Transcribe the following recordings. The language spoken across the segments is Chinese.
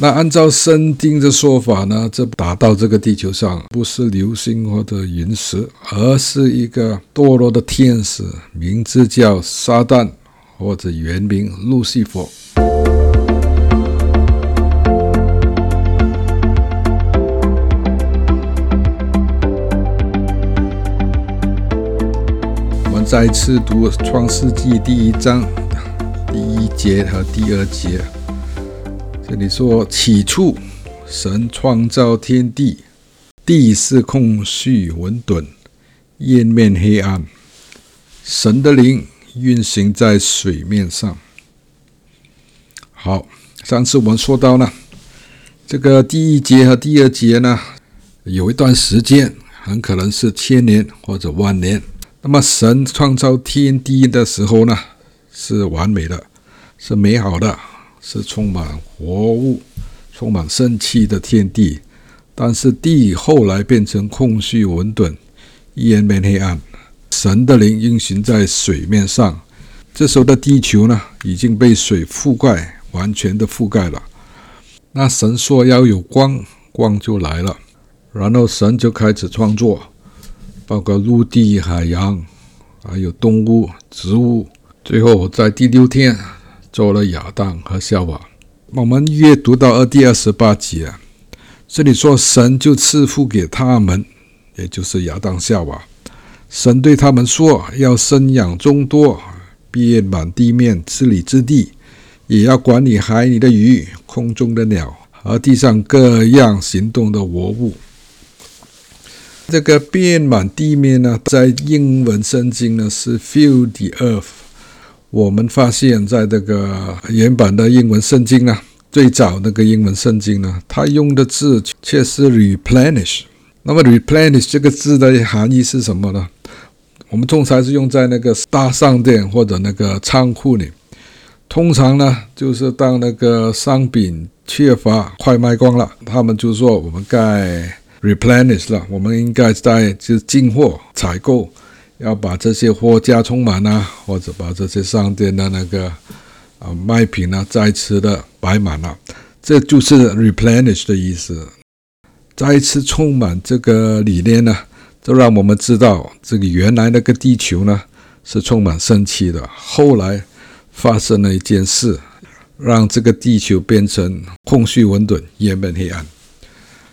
那按照圣经的说法呢，这打到这个地球上不是流星或者陨石，而是一个堕落的天使，名字叫撒旦，或者原名路西佛。我们再次读创世纪第一章第一节和第二节。这里说：“起初，神创造天地，地是空虚混沌，渊面黑暗。神的灵运行在水面上。”好，上次我们说到呢，这个第一节和第二节呢，有一段时间，很可能是千年或者万年。那么，神创造天地的时候呢，是完美的，是美好的。是充满活物、充满生气的天地，但是地后来变成空虚混沌、渊面黑暗。神的灵运行在水面上，这时候的地球呢，已经被水覆盖，完全的覆盖了。那神说要有光，光就来了。然后神就开始创作，包括陆地、海洋，还有动物、植物。最后在第六天。做了亚当和夏娃。我们阅读到二第二十八节啊，这里说神就赐福给他们，也就是亚当夏娃。神对他们说：“要生养众多，遍满地面，治理之地，也要管理海里的鱼、空中的鸟和地上各样行动的活物。”这个遍满地面呢，在英文圣经呢是 fill the earth。我们发现，在这个原版的英文圣经呢，最早那个英文圣经呢，它用的字却是 replenish。那么 replenish 这个字的含义是什么呢？我们通常是用在那个大商店或者那个仓库里。通常呢，就是当那个商品缺乏、快卖光了，他们就说我们该 replenish 了，我们应该在就进货采购。要把这些货架充满啊，或者把这些商店的那个啊卖品呢再次的摆满了，这就是 replenish 的意思。再次充满这个理念呢，就让我们知道这个原来那个地球呢是充满生气的。后来发生了一件事，让这个地球变成空虚混沌、渊面黑暗。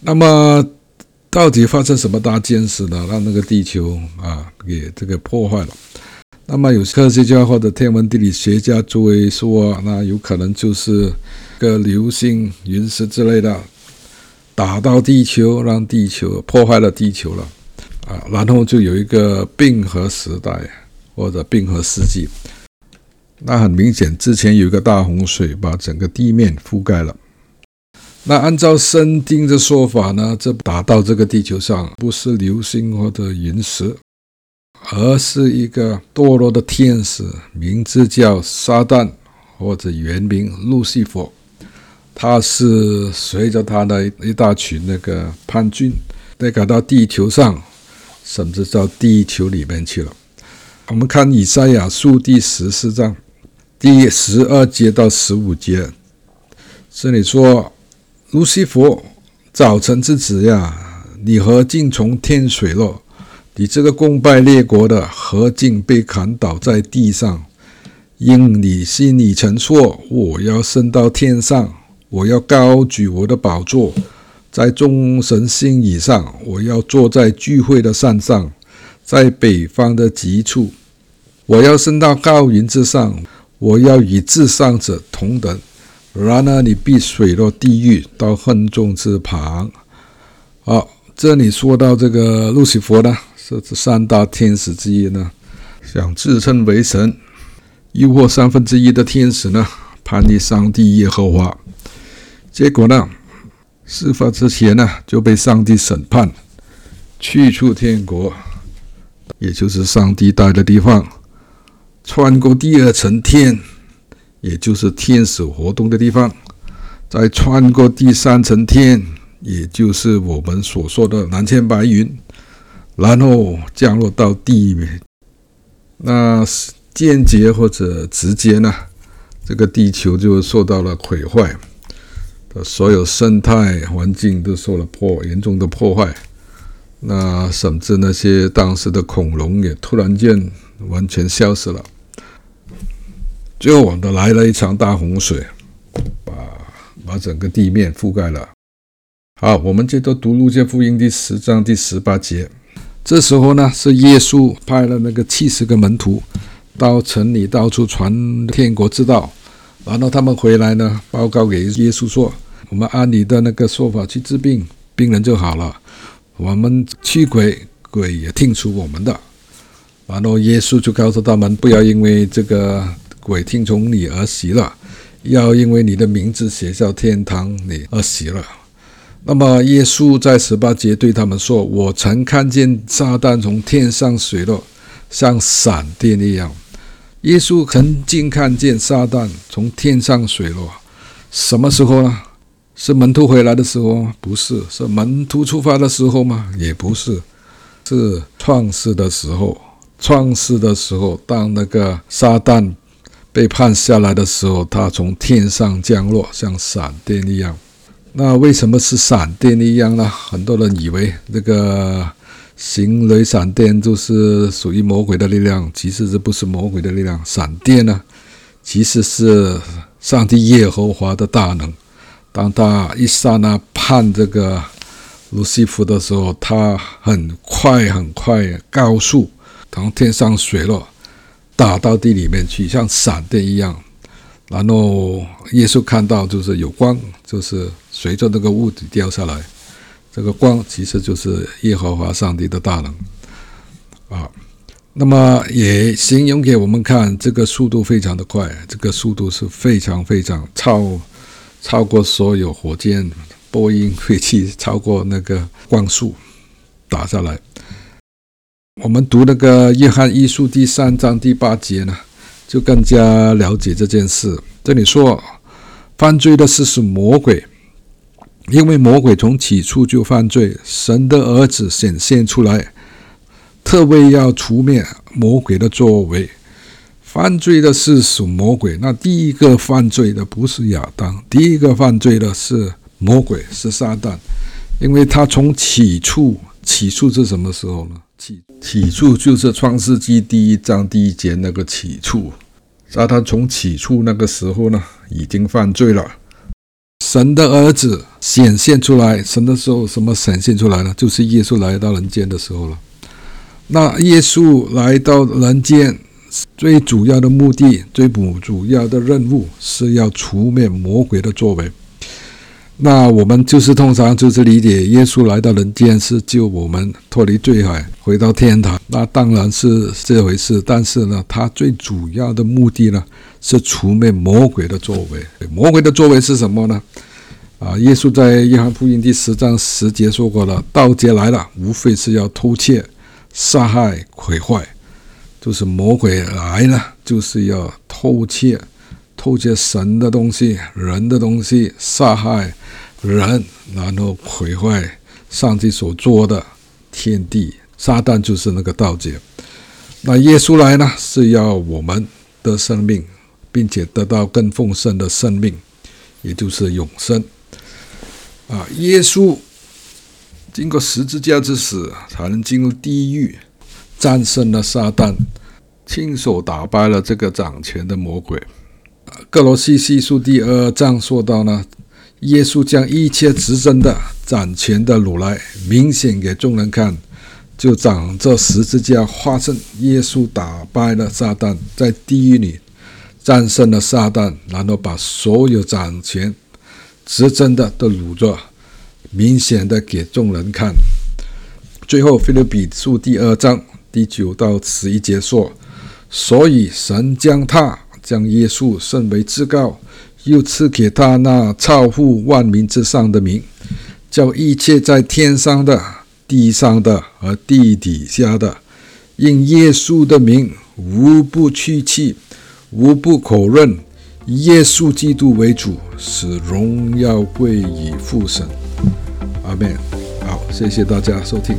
那么。到底发生什么大件事呢？让那个地球啊给这个破坏了。那么有科学家或者天文地理学家作为说，那有可能就是个流星、陨石之类的打到地球，让地球破坏了地球了啊。然后就有一个冰河时代或者冰河世纪。那很明显，之前有一个大洪水把整个地面覆盖了。那按照圣经的说法呢，这打到这个地球上不是流星或者陨石，而是一个堕落的天使，名字叫撒旦，或者原名路西弗。他是随着他的一大群那个叛军，被赶到地球上，甚至到地球里面去了。我们看以赛亚书第十四章第十二节到十五节，这里说。路西弗，早晨之子呀，你何竟从天水落？你这个攻败列国的，何竟被砍倒在地上？因你心里曾说：我要升到天上，我要高举我的宝座，在众神星以上，我要坐在聚会的山上，在北方的极处，我要升到高云之上，我要与至上者同等。然而，你必水落地狱，到恨中之旁。好，这里说到这个路西弗呢，是这三大天使之一呢，想自称为神，诱惑三分之一的天使呢，叛逆上帝耶和华。结果呢，事发之前呢，就被上帝审判，去出天国，也就是上帝待的地方，穿过第二层天。也就是天使活动的地方，再穿过第三层天，也就是我们所说的蓝天白云，然后降落到地面。那间接或者直接呢，这个地球就受到了毁坏，所有生态环境都受了破严重的破坏。那甚至那些当时的恐龙也突然间完全消失了。最后，我们来了一场大洪水，把把整个地面覆盖了。好，我们接着读路加福音第十章第十八节。这时候呢，是耶稣派了那个七十个门徒到城里到处传天国之道，然后他们回来呢，报告给耶稣说：“我们按你的那个说法去治病，病人就好了；我们驱鬼，鬼也听从我们的。”然后耶稣就告诉他们：“不要因为这个。”鬼听从你而喜乐，要因为你的名字写在天堂里而喜乐。那么耶稣在十八节对他们说：“我曾看见撒旦从天上坠落，像闪电一样。”耶稣曾经看见撒旦从天上坠落，什么时候呢？是门徒回来的时候吗？不是。是门徒出发的时候吗？也不是。是创世的时候。创世的时候，当那个撒旦。被判下来的时候，他从天上降落，像闪电一样。那为什么是闪电一样呢？很多人以为这个行雷闪电就是属于魔鬼的力量，其实这不是魔鬼的力量。闪电呢，其实是上帝耶和华的大能。当他一刹那判这个卢西弗的时候，他很快很快高速从天上坠落。打到地里面去，像闪电一样。然后耶稣看到，就是有光，就是随着那个物体掉下来。这个光其实就是耶和华上帝的大能啊。那么也形容给我们看，这个速度非常的快，这个速度是非常非常超超过所有火箭、波音飞机，超过那个光速打下来。我们读那个约翰一书第三章第八节呢，就更加了解这件事。这里说，犯罪的是是魔鬼，因为魔鬼从起初就犯罪。神的儿子显现出来，特为要除灭魔鬼的作为。犯罪的是属魔鬼。那第一个犯罪的不是亚当，第一个犯罪的是魔鬼，是撒旦，因为他从起初，起初是什么时候呢？起起初就是创世纪第一章第一节那个起初，撒旦从起初那个时候呢，已经犯罪了。神的儿子显现出来，神的时候什么显现出来呢？就是耶稣来到人间的时候了。那耶稣来到人间，最主要的目的，最不主要的任务，是要除灭魔鬼的作为。那我们就是通常就是理解耶稣来到人间是救我们脱离罪海，回到天堂。那当然是这回事，但是呢，他最主要的目的呢是除灭魔鬼的作为。魔鬼的作为是什么呢？啊，耶稣在约翰福音第十章十节说过了：盗贼来了，无非是要偷窃、杀害、毁坏。就是魔鬼来了，就是要偷窃。偷窃神的东西、人的东西，杀害人，然后毁坏上帝所做的天地。撒旦就是那个盗贼。那耶稣来呢，是要我们得生命，并且得到更丰盛的生命，也就是永生。啊，耶稣经过十字架之死，才能进入地狱，战胜了撒旦，亲手打败了这个掌权的魔鬼。歌罗西书第二章说到呢，耶稣将一切执政的、掌权的掳来，明显给众人看，就长这十字架化身。耶稣打败了撒旦，在地狱里战胜了撒旦，然后把所有掌权、执政的都掳着，明显的给众人看。最后，腓立比书第二章第九到十一节说，所以神将他。将耶稣升为至高，又赐给他那超乎万民之上的名，叫一切在天上的、地上的和地底下的，因耶稣的名，无不屈膝，无不口认耶稣基督为主，使荣耀归于父神。阿门。好，谢谢大家收听。